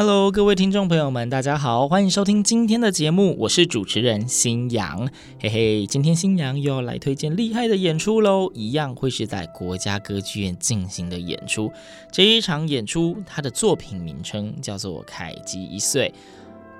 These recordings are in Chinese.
Hello，各位听众朋友们，大家好，欢迎收听今天的节目，我是主持人新阳，嘿嘿，今天新阳又要来推荐厉害的演出喽，一样会是在国家歌剧院进行的演出。这一场演出，它的作品名称叫做《凯吉一岁》，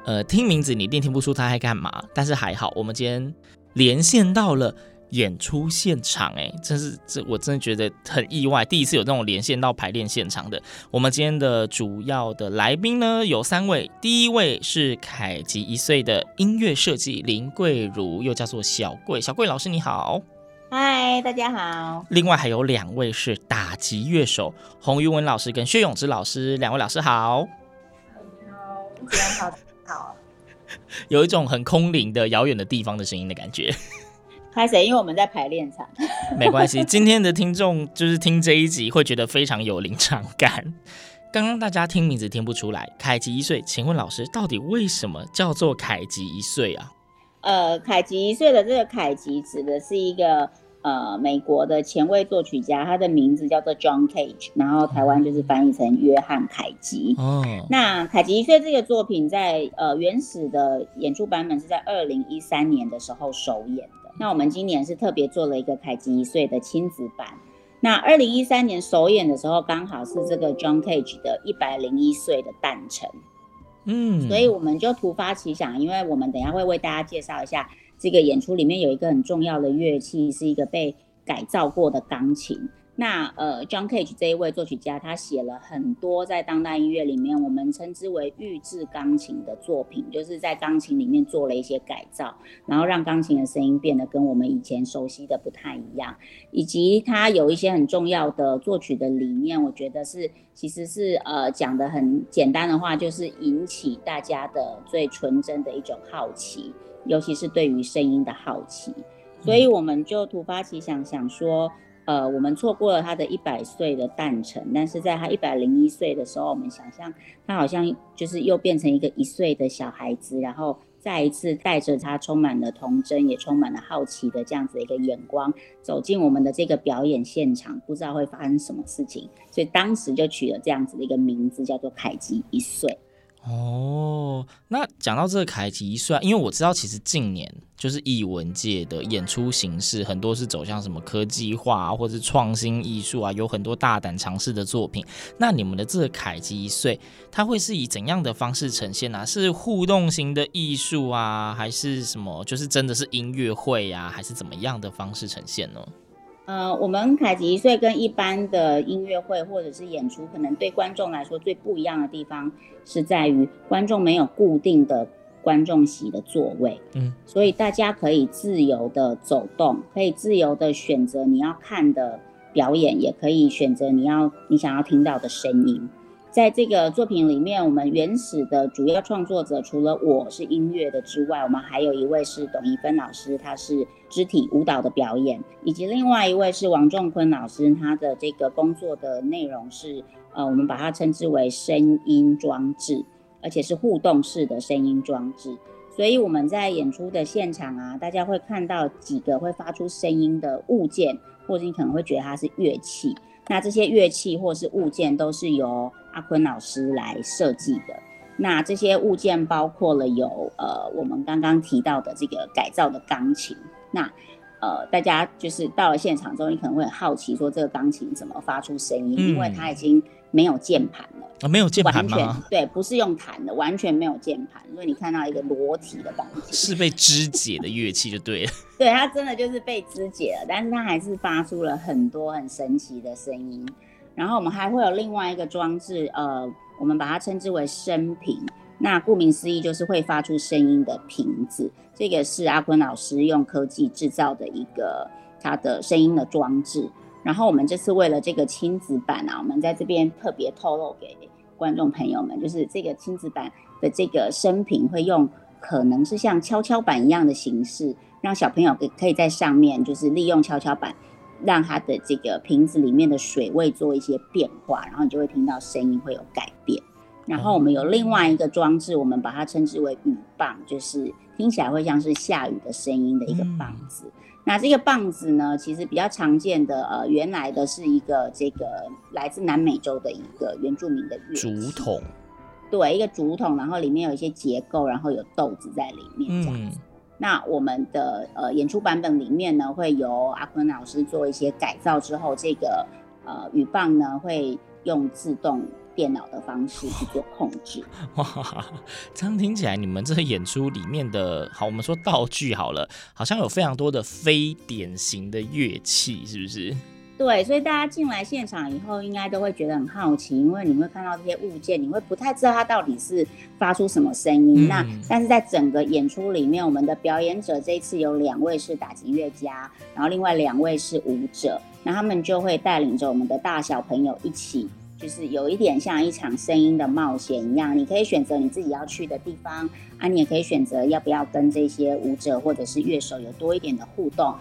呃，听名字你一定听不出它在干嘛，但是还好，我们今天连线到了。演出现场，哎，真是这我真的觉得很意外，第一次有这种连线到排练现场的。我们今天的主要的来宾呢有三位，第一位是凯吉一岁的音乐设计林桂如，又叫做小桂，小桂老师你好。嗨，大家好。另外还有两位是打击乐手洪于文老师跟薛永之老师，两位老师好。好，好。有一种很空灵的遥远的地方的声音的感觉。开始，因为我们在排练场。没关系，今天的听众就是听这一集会觉得非常有临场感。刚刚大家听名字听不出来，凯吉一岁，请问老师到底为什么叫做凯吉一岁啊？呃，凯吉一岁的这个凯吉指的是一个呃美国的前卫作曲家，他的名字叫做 John Cage，然后台湾就是翻译成约翰凯吉。哦，那凯吉一岁这个作品在呃原始的演出版本是在二零一三年的时候首演的。那我们今年是特别做了一个凯吉一岁的亲子版。那二零一三年首演的时候，刚好是这个 John Cage 的一百零一岁的诞辰。嗯，所以我们就突发奇想，因为我们等一下会为大家介绍一下这个演出里面有一个很重要的乐器，是一个被改造过的钢琴。那呃，John Cage 这一位作曲家，他写了很多在当代音乐里面我们称之为预制钢琴的作品，就是在钢琴里面做了一些改造，然后让钢琴的声音变得跟我们以前熟悉的不太一样。以及他有一些很重要的作曲的理念，我觉得是其实是呃讲的很简单的话，就是引起大家的最纯真的一种好奇，尤其是对于声音的好奇。所以我们就突发奇想，想说。呃，我们错过了他的一百岁的诞辰，但是在他一百零一岁的时候，我们想象他好像就是又变成一个一岁的小孩子，然后再一次带着他充满了童真，也充满了好奇的这样子的一个眼光走进我们的这个表演现场，不知道会发生什么事情，所以当时就取了这样子的一个名字，叫做凯吉一岁。哦，那讲到这个凯吉一岁，因为我知道其实近年就是艺文界的演出形式很多是走向什么科技化，或者是创新艺术啊，有很多大胆尝试的作品。那你们的这个凯吉一岁，它会是以怎样的方式呈现呢？是互动型的艺术啊，还是什么？就是真的是音乐会啊，还是怎么样的方式呈现呢？呃，我们凯吉一岁跟一般的音乐会或者是演出，可能对观众来说最不一样的地方是在于观众没有固定的观众席的座位，嗯，所以大家可以自由的走动，可以自由的选择你要看的表演，也可以选择你要你想要听到的声音。在这个作品里面，我们原始的主要创作者除了我是音乐的之外，我们还有一位是董一芬老师，他是肢体舞蹈的表演，以及另外一位是王仲坤老师，他的这个工作的内容是呃，我们把它称之为声音装置，而且是互动式的声音装置。所以我们在演出的现场啊，大家会看到几个会发出声音的物件，或者你可能会觉得它是乐器。那这些乐器或是物件都是由阿坤老师来设计的。那这些物件包括了有呃我们刚刚提到的这个改造的钢琴。那呃，大家就是到了现场之后，你可能会很好奇说这个钢琴怎么发出声音，嗯、因为它已经没有键盘了啊、哦，没有键盘对，不是用弹的，完全没有键盘，所以你看到一个裸体的钢琴，是被肢解的乐器就对了。对，它真的就是被肢解了，但是它还是发出了很多很神奇的声音。然后我们还会有另外一个装置，呃，我们把它称之为声瓶。那顾名思义，就是会发出声音的瓶子。这个是阿坤老师用科技制造的一个他的声音的装置。然后我们这次为了这个亲子版啊，我们在这边特别透露给观众朋友们，就是这个亲子版的这个声瓶会用可能是像跷跷板一样的形式，让小朋友可可以在上面就是利用跷跷板，让它的这个瓶子里面的水位做一些变化，然后你就会听到声音会有改变。然后我们有另外一个装置，我们把它称之为雨棒，就是听起来会像是下雨的声音的一个棒子。嗯、那这个棒子呢，其实比较常见的，呃，原来的是一个这个来自南美洲的一个原住民的竹筒，对，一个竹筒，然后里面有一些结构，然后有豆子在里面这样子。嗯、那我们的呃演出版本里面呢，会由阿坤老师做一些改造之后，这个呃雨棒呢会用自动。电脑的方式去做控制。哇，这样听起来，你们这个演出里面的，好，我们说道具好了，好像有非常多的非典型的乐器，是不是？对，所以大家进来现场以后，应该都会觉得很好奇，因为你会看到这些物件，你会不太知道它到底是发出什么声音。嗯、那但是在整个演出里面，我们的表演者这一次有两位是打击乐家，然后另外两位是舞者，那他们就会带领着我们的大小朋友一起。就是有一点像一场声音的冒险一样，你可以选择你自己要去的地方啊，你也可以选择要不要跟这些舞者或者是乐手有多一点的互动，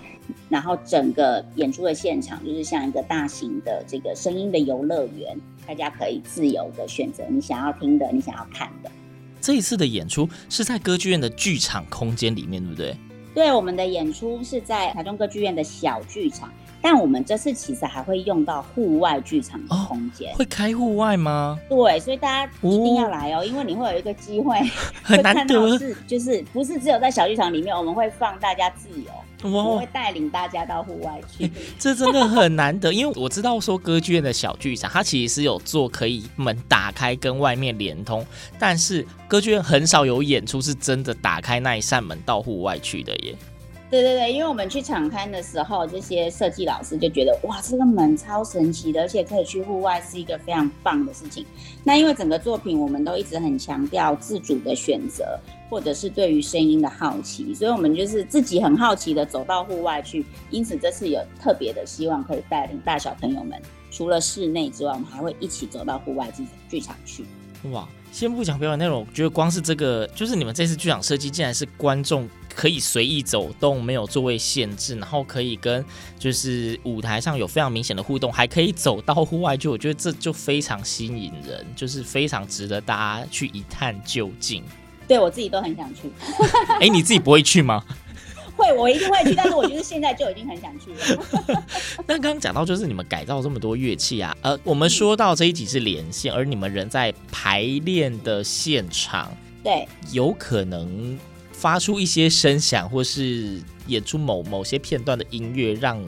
然后整个演出的现场就是像一个大型的这个声音的游乐园，大家可以自由的选择你想要听的，你想要看的。这一次的演出是在歌剧院的剧场空间里面，对不对？对，我们的演出是在台中歌剧院的小剧场。但我们这次其实还会用到户外剧场的空间。哦，会开户外吗？对，所以大家一定要来哦，哦因为你会有一个机会，很难得是就是不是只有在小剧场里面，我们会放大家自由，哦、我们会带领大家到户外去。欸，这真的很难得，因为我知道说歌剧院的小剧场，它其实是有做可以门打开跟外面连通，但是歌剧院很少有演出是真的打开那一扇门到户外去的耶。对对对，因为我们去场刊的时候，这些设计老师就觉得哇，这个门超神奇的，而且可以去户外，是一个非常棒的事情。那因为整个作品我们都一直很强调自主的选择，或者是对于声音的好奇，所以我们就是自己很好奇的走到户外去。因此这次有特别的希望可以带领大小朋友们，除了室内之外，我们还会一起走到户外剧剧场去。哇，先不讲表演内容，我觉得光是这个，就是你们这次剧场设计，竟然是观众。可以随意走动，没有座位限制，然后可以跟就是舞台上有非常明显的互动，还可以走到户外去，我觉得这就非常吸引人，就是非常值得大家去一探究竟。对，我自己都很想去。哎、欸，你自己不会去吗？会，我一定会去，但是我觉得现在就已经很想去了。那刚刚讲到就是你们改造这么多乐器啊，呃，我们说到这一集是连线，而你们人在排练的现场，对，有可能。发出一些声响，或是演出某某些片段的音乐，让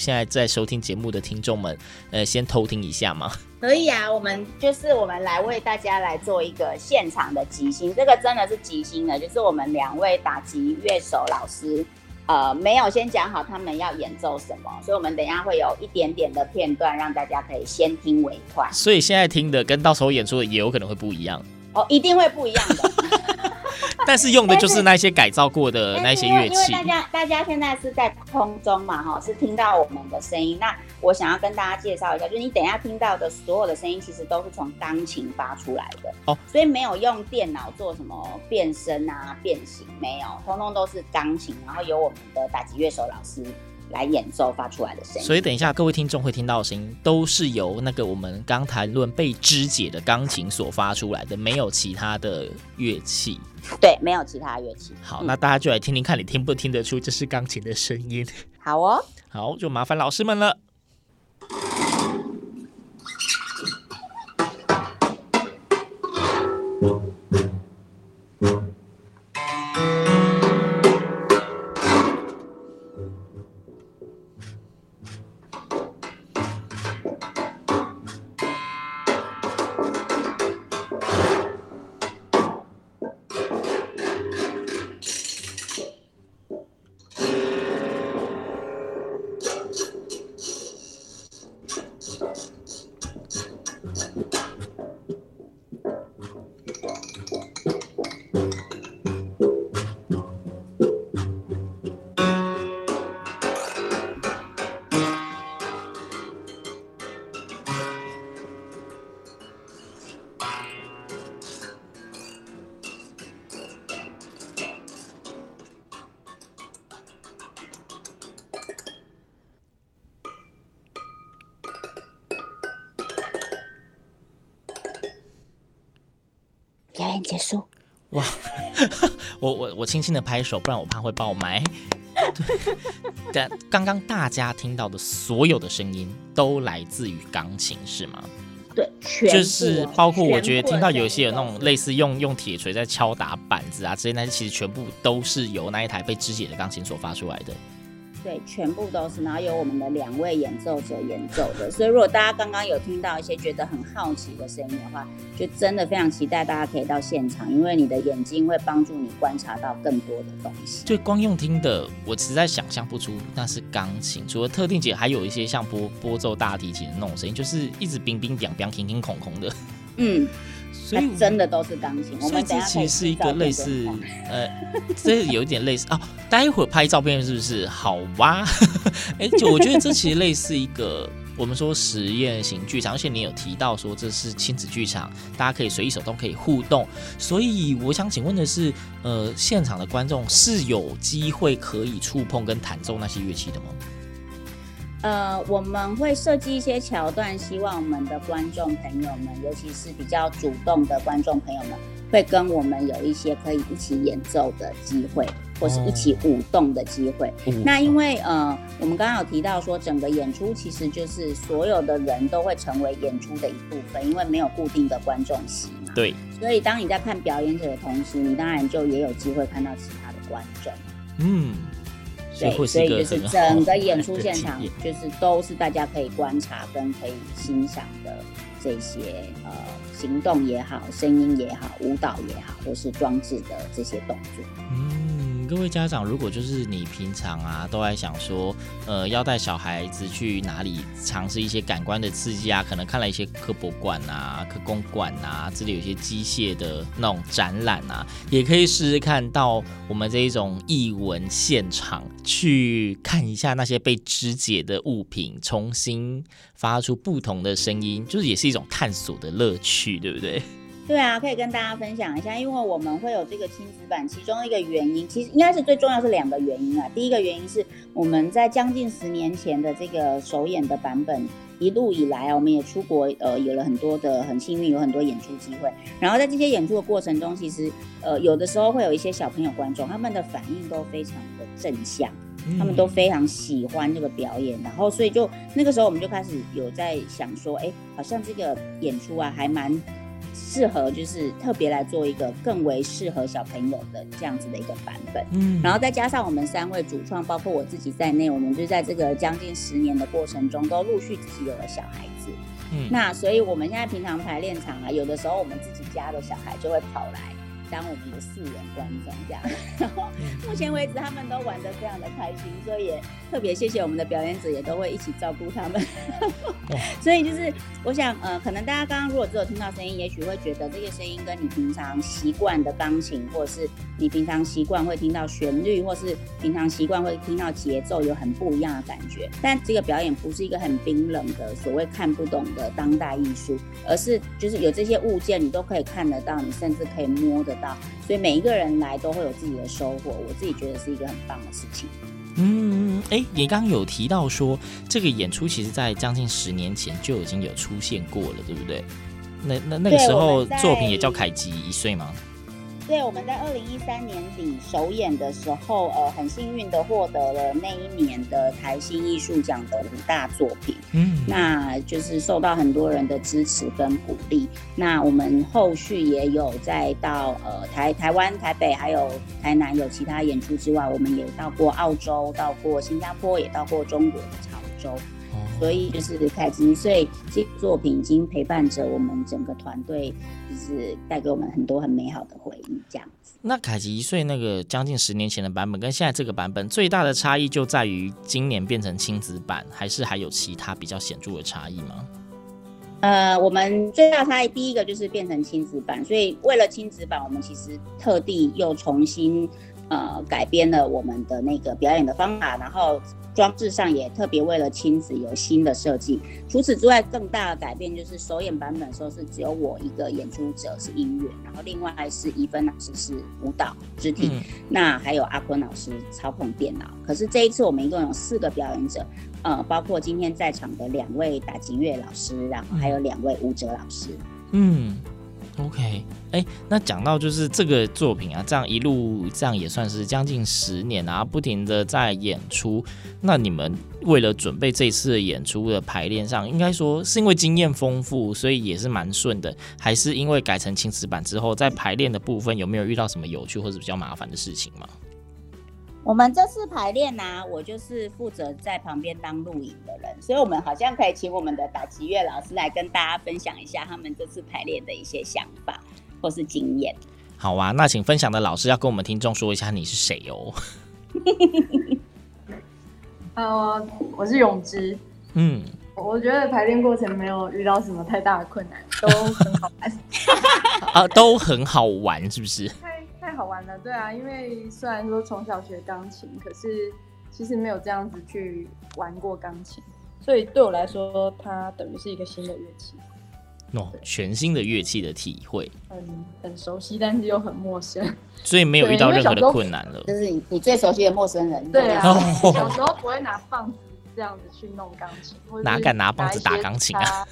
现在在收听节目的听众们，呃，先偷听一下吗？可以啊，我们就是我们来为大家来做一个现场的即兴，这个真的是即兴的，就是我们两位打击乐手老师，呃，没有先讲好他们要演奏什么，所以我们等一下会有一点点的片段，让大家可以先听为快。所以现在听的跟到时候演出的也有可能会不一样哦，一定会不一样的。但是用的就是那些改造过的那些乐器。因为大家大家现在是在空中嘛，哈，是听到我们的声音。那我想要跟大家介绍一下，就是你等一下听到的所有的声音，其实都是从钢琴发出来的哦，所以没有用电脑做什么变声啊、变形，没有，通通都是钢琴，然后由我们的打击乐手老师。来演奏发出来的声音，所以等一下各位听众会听到的声音，都是由那个我们刚谈论被肢解的钢琴所发出来的，没有其他的乐器。对，没有其他乐器。好，嗯、那大家就来听听看，你听不听得出这是钢琴的声音？好哦，好，就麻烦老师们了。结束。哇，我我我轻轻的拍手，不然我怕会爆麦。对，但刚刚大家听到的所有的声音都来自于钢琴，是吗？对，全就是包括我觉得听到有一些有那种类似用用铁锤在敲打板子啊，这些那些其实全部都是由那一台被肢解的钢琴所发出来的。对，全部都是，然后有我们的两位演奏者演奏的，所以如果大家刚刚有听到一些觉得很好奇的声音的话，就真的非常期待大家可以到现场，因为你的眼睛会帮助你观察到更多的东西。就光用听的，我实在想象不出那是钢琴，除了特定节，还有一些像拨拨奏大提琴的那种声音，就是一直冰冰凉凉、空空空空的。嗯。所以真的都是钢琴，所以这其实是一个类似，呃，这有一点类似啊。待会儿拍照片是不是？好哇，哎、欸，就我觉得这其实类似一个我们说实验型剧场，而且你有提到说这是亲子剧场，大家可以随意手动可以互动，所以我想请问的是，呃，现场的观众是有机会可以触碰跟弹奏那些乐器的吗？呃，我们会设计一些桥段，希望我们的观众朋友们，尤其是比较主动的观众朋友们，会跟我们有一些可以一起演奏的机会，或是一起舞动的机会。哦、那因为呃，我们刚刚有提到说，整个演出其实就是所有的人都会成为演出的一部分，因为没有固定的观众席嘛。对。所以当你在看表演者的同时，你当然就也有机会看到其他的观众。嗯。对，所以就是整个演出现场，就是都是大家可以观察跟可以欣赏的这些呃行动也好，声音也好，舞蹈也好，或是装置的这些动作。嗯。各位家长，如果就是你平常啊都在想说，呃，要带小孩子去哪里尝试一些感官的刺激啊，可能看了一些科博馆啊、科工馆啊，这里有些机械的那种展览啊，也可以试试看到我们这一种艺文现场去看一下那些被肢解的物品，重新发出不同的声音，就是也是一种探索的乐趣，对不对？对啊，可以跟大家分享一下，因为我们会有这个亲子版，其中一个原因，其实应该是最重要是两个原因啊。第一个原因是我们在将近十年前的这个首演的版本，一路以来啊，我们也出国，呃，有了很多的很幸运，有很多演出机会。然后在这些演出的过程中，其实呃，有的时候会有一些小朋友观众，他们的反应都非常的正向，他们都非常喜欢这个表演。然后所以就那个时候，我们就开始有在想说，哎，好像这个演出啊，还蛮。适合就是特别来做一个更为适合小朋友的这样子的一个版本，嗯，然后再加上我们三位主创，包括我自己在内，我们就在这个将近十年的过程中，都陆续自己有了小孩子，嗯，那所以我们现在平常排练场啊，有的时候我们自己家的小孩就会跑来。当我们的四人观众这样，然后目前为止他们都玩得非常的开心，所以也特别谢谢我们的表演者，也都会一起照顾他们。所以就是我想，呃，可能大家刚刚如果只有听到声音，也许会觉得这个声音跟你平常习惯的钢琴，或者是你平常习惯会听到旋律，或是平常习惯会听到节奏，有很不一样的感觉。但这个表演不是一个很冰冷的所谓看不懂的当代艺术，而是就是有这些物件你都可以看得到，你甚至可以摸得。所以每一个人来都会有自己的收获，我自己觉得是一个很棒的事情。嗯，哎，你刚刚有提到说这个演出其实在将近十年前就已经有出现过了，对不对？那那那个时候作品也叫凯吉一岁吗？对，我们在二零一三年底首演的时候，呃，很幸运的获得了那一年的台新艺术奖的五大作品，嗯，那就是受到很多人的支持跟鼓励。那我们后续也有再到呃台台湾台北还有台南有其他演出之外，我们也到过澳洲，到过新加坡，也到过中国的潮州。所以就是凯吉，所以这作品已经陪伴着我们整个团队，就是带给我们很多很美好的回忆，这样子。那凯吉一岁那个将近十年前的版本，跟现在这个版本最大的差异就在于今年变成亲子版，还是还有其他比较显著的差异吗？呃，我们最大差异第一个就是变成亲子版，所以为了亲子版，我们其实特地又重新呃改编了我们的那个表演的方法，然后。装置上也特别为了亲子有新的设计。除此之外，更大的改变就是首演版本的时候是只有我一个演出者是音乐，然后另外还是怡芬老师是舞蹈肢体，嗯、那还有阿坤老师操控电脑。可是这一次我们一共有四个表演者，呃，包括今天在场的两位打击乐老师，然后还有两位舞者老师。嗯。OK，哎，那讲到就是这个作品啊，这样一路这样也算是将近十年啊，不停的在演出。那你们为了准备这次的演出的排练上，应该说是因为经验丰富，所以也是蛮顺的，还是因为改成青瓷版之后，在排练的部分有没有遇到什么有趣或者比较麻烦的事情吗？我们这次排练呢、啊，我就是负责在旁边当录影的人，所以我们好像可以请我们的打击乐老师来跟大家分享一下他们这次排练的一些想法或是经验。好啊，那请分享的老师要跟我们听众说一下你是谁哦。呃，我是永之。嗯，我觉得排练过程没有遇到什么太大的困难，都很好玩。啊，都很好玩，是不是？太好玩的，对啊，因为虽然说从小学钢琴，可是其实没有这样子去玩过钢琴，所以对我来说，它等于是一个新的乐器。哦，全新的乐器的体会，很很熟悉，但是又很陌生，所以没有遇到任何的困难了。就是你你最熟悉的陌生人。对啊，小时候不会拿棒子这样子去弄钢琴，哪敢拿棒子打钢琴啊？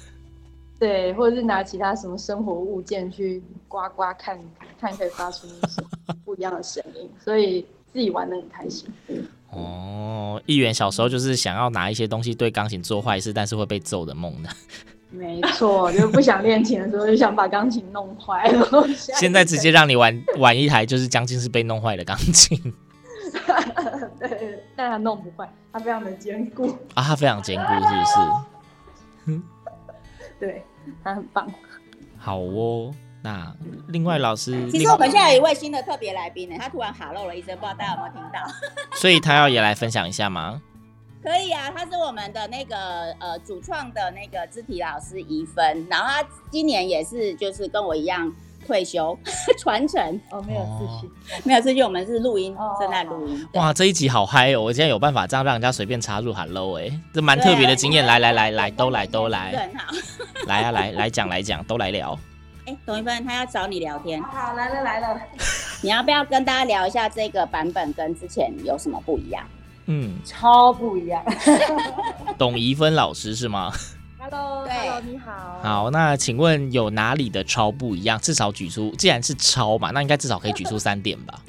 对，或者是拿其他什么生活物件去刮刮看，看可以发出什么不一样的声音，所以自己玩的很开心。哦，议员小时候就是想要拿一些东西对钢琴做坏事，但是会被揍的梦呢。没错，就是不想练琴的时候就想把钢琴弄坏了。现在直接让你玩玩一台就是将近是被弄坏的钢琴。对，但它弄不坏，它非常的坚固。啊，它非常坚固，是不是？对。他很棒，好哦。那另外老师，其实我们现在有一位新的特别来宾呢，他突然哈漏了一声，不知道大家有没有听到？所以他要也来分享一下吗？可以啊，他是我们的那个呃主创的那个肢体老师怡芬，然后他今年也是就是跟我一样。退休 传承哦，没有自信，没有自信，我们是录音，正在录音。哇，这一集好嗨哦！我今天有办法这样让人家随便插入 Hello 哎，这蛮特别的经验。来来来来，都来都来，很好。来啊来来讲来讲，都来聊。哎，董一芬他要找你聊天。好，来了来了。你要不要跟大家聊一下这个版本跟之前有什么不一样？嗯，超不一样。董怡芬老师是吗？Hello，对，Hello, 你好。好，那请问有哪里的超不一样？至少举出，既然是超嘛，那应该至少可以举出三点吧？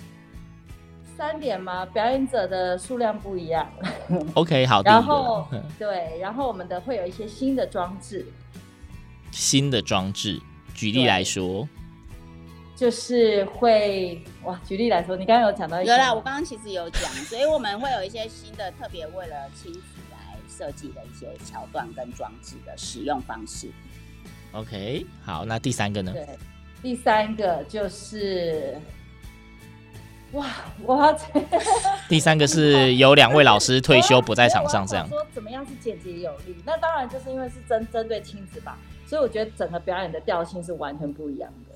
三点吗？表演者的数量不一样。OK，好。然后 对，然后我们的会有一些新的装置。新的装置，举例来说，就是会哇，举例来说，你刚刚有讲到一，有啦，我刚刚其实有讲，所以我们会有一些新的，特别为了亲子。设计的一些桥段跟装置的使用方式。OK，好，那第三个呢？对，第三个就是，哇，哇，第三个是有两位老师退休不在场上，这样说怎么样是简洁有力？那当然就是因为是针针对亲子吧，所以我觉得整个表演的调性是完全不一样的。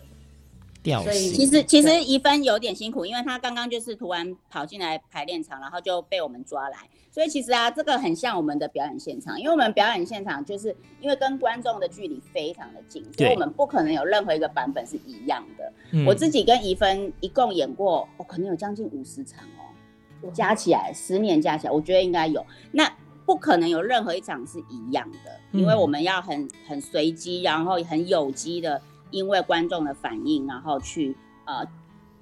调性，其实其实怡芬有点辛苦，因为他刚刚就是突然跑进来排练场，然后就被我们抓来。所以其实啊，这个很像我们的表演现场，因为我们表演现场就是因为跟观众的距离非常的近，所以我们不可能有任何一个版本是一样的。嗯、我自己跟怡芬一共演过，我、哦、可能有将近五十场哦，加起来十年加起来，我觉得应该有。那不可能有任何一场是一样的，因为我们要很很随机，然后很有机的，因为观众的反应，然后去呃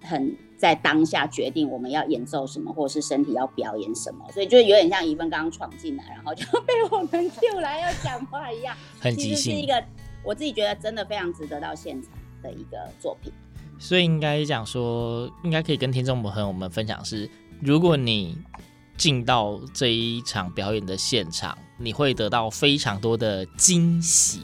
很。在当下决定我们要演奏什么，或者是身体要表演什么，所以就有点像一份刚刚闯进来，然后就被我们 Q 来要讲话一样，很即兴。其实是一个我自己觉得真的非常值得到现场的一个作品。所以应该讲说，应该可以跟听众朋友们分享是，如果你进到这一场表演的现场，你会得到非常多的惊喜。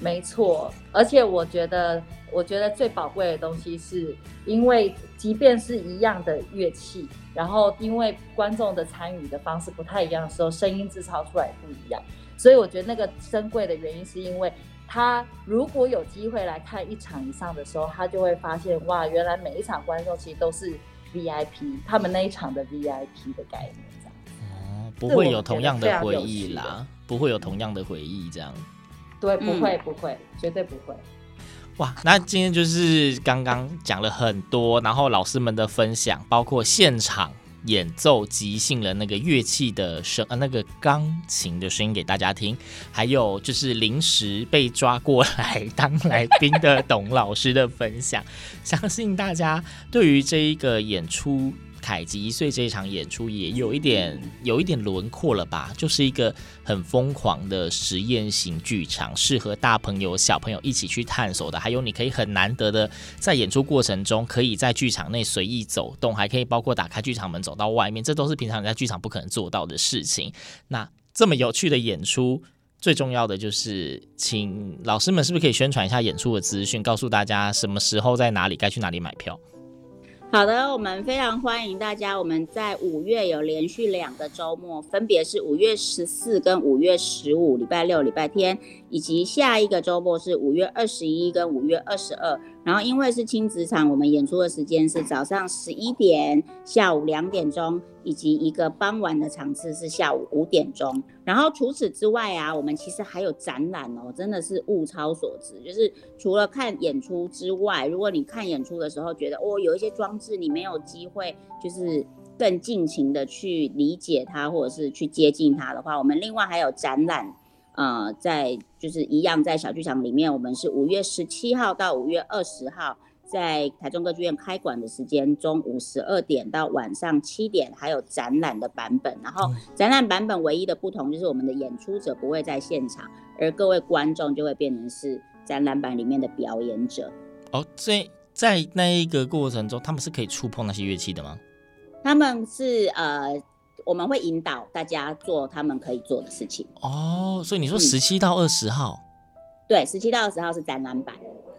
没错，而且我觉得。我觉得最宝贵的东西是，因为即便是一样的乐器，然后因为观众的参与的方式不太一样的时候，声音制造出来不一样。所以我觉得那个珍贵的原因是因为他如果有机会来看一场以上的时候，他就会发现哇，原来每一场观众其实都是 VIP，他们那一场的 VIP 的概念这样。哦，不会有同样的回忆啦，不会有同样的回忆这样。对，不会，不会，绝对不会。哇，那今天就是刚刚讲了很多，然后老师们的分享，包括现场演奏即兴的那个乐器的声呃，那个钢琴的声音给大家听，还有就是临时被抓过来当来宾的董老师的分享，相信大家对于这一个演出。凯吉一岁这一场演出也有一点有一点轮廓了吧，就是一个很疯狂的实验型剧场，适合大朋友小朋友一起去探索的。还有你可以很难得的在演出过程中，可以在剧场内随意走动，还可以包括打开剧场门走到外面，这都是平常你在剧场不可能做到的事情。那这么有趣的演出，最重要的就是请老师们是不是可以宣传一下演出的资讯，告诉大家什么时候在哪里该去哪里买票？好的，我们非常欢迎大家。我们在五月有连续两个周末，分别是五月十四跟五月十五，礼拜六、礼拜天，以及下一个周末是五月二十一跟五月二十二。然后因为是亲子场，我们演出的时间是早上十一点、下午两点钟，以及一个傍晚的场次是下午五点钟。然后除此之外啊，我们其实还有展览哦，真的是物超所值。就是除了看演出之外，如果你看演出的时候觉得哦，有一些装置你没有机会，就是更尽情的去理解它，或者是去接近它的话，我们另外还有展览。呃，在就是一样，在小剧场里面，我们是五月十七号到五月二十号，在台中歌剧院开馆的时间，中午十二点到晚上七点，还有展览的版本。然后展览版本唯一的不同就是我们的演出者不会在现场，而各位观众就会变成是展览版里面的表演者。哦，这在那一个过程中，他们是可以触碰那些乐器的吗？他们是呃。我们会引导大家做他们可以做的事情哦，所以你说十七到二十号，嗯、对，十七到二十号是展览版，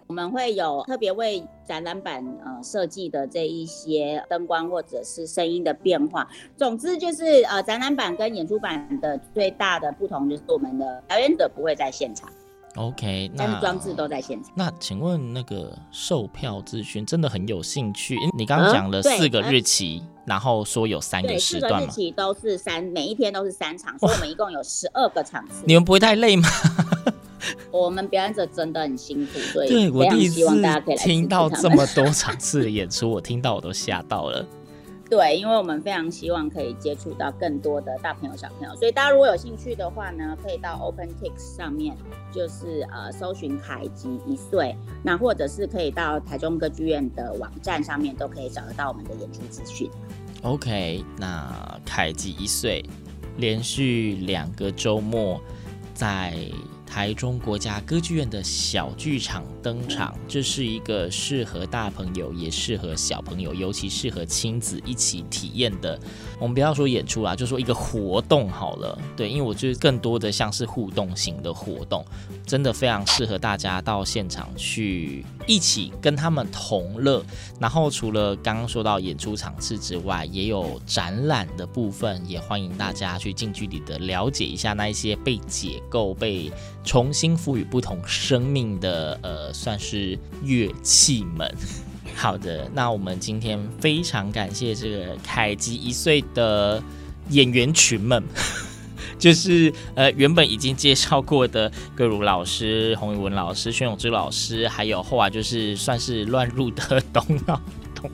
我们会有特别为展览版呃设计的这一些灯光或者是声音的变化。总之就是呃展览版跟演出版的最大的不同就是我们的表演者不会在现场。OK，那但是装置都在现场。那请问那个售票资讯真的很有兴趣？你刚刚讲了四个日期，嗯、然后说有三个时段吗？四个日期都是三，每一天都是三场，所以我们一共有十二个场次。你们不会太累吗？我们表演者真的很辛苦，所以对我第一次听到这么多场次的演出，我听到我都吓到了。对，因为我们非常希望可以接触到更多的大朋友小朋友，所以大家如果有兴趣的话呢，可以到 OpenTix 上面，就是呃搜寻凯吉一岁，那或者是可以到台中歌剧院的网站上面，都可以找得到我们的演出资讯。OK，那凯吉一岁连续两个周末在。台中国家歌剧院的小剧场登场，这是一个适合大朋友，也适合小朋友，尤其适合亲子一起体验的。我们不要说演出啦，就说一个活动好了。对，因为我觉得更多的像是互动型的活动，真的非常适合大家到现场去一起跟他们同乐。然后除了刚刚说到演出场次之外，也有展览的部分，也欢迎大家去近距离的了解一下那一些被解构、被重新赋予不同生命的呃，算是乐器们。好的，那我们今天非常感谢这个凯吉一岁的演员群们，就是呃原本已经介绍过的葛如老师、洪宇文老师、薛永志老师，还有后来就是算是乱入的 董老董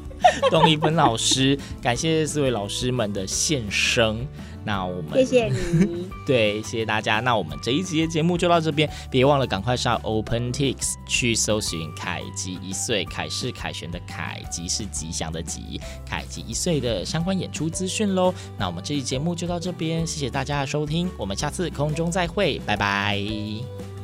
董一芬老师，感谢四位老师们的现身。那我们谢谢你，对，谢谢大家。那我们这一集的节目就到这边，别忘了赶快上 OpenTix 去搜寻“凯吉一岁”，凯是凯旋的凯，吉是吉祥的吉，凯吉一岁的相关演出资讯喽。那我们这期节目就到这边，谢谢大家的收听，我们下次空中再会，拜拜。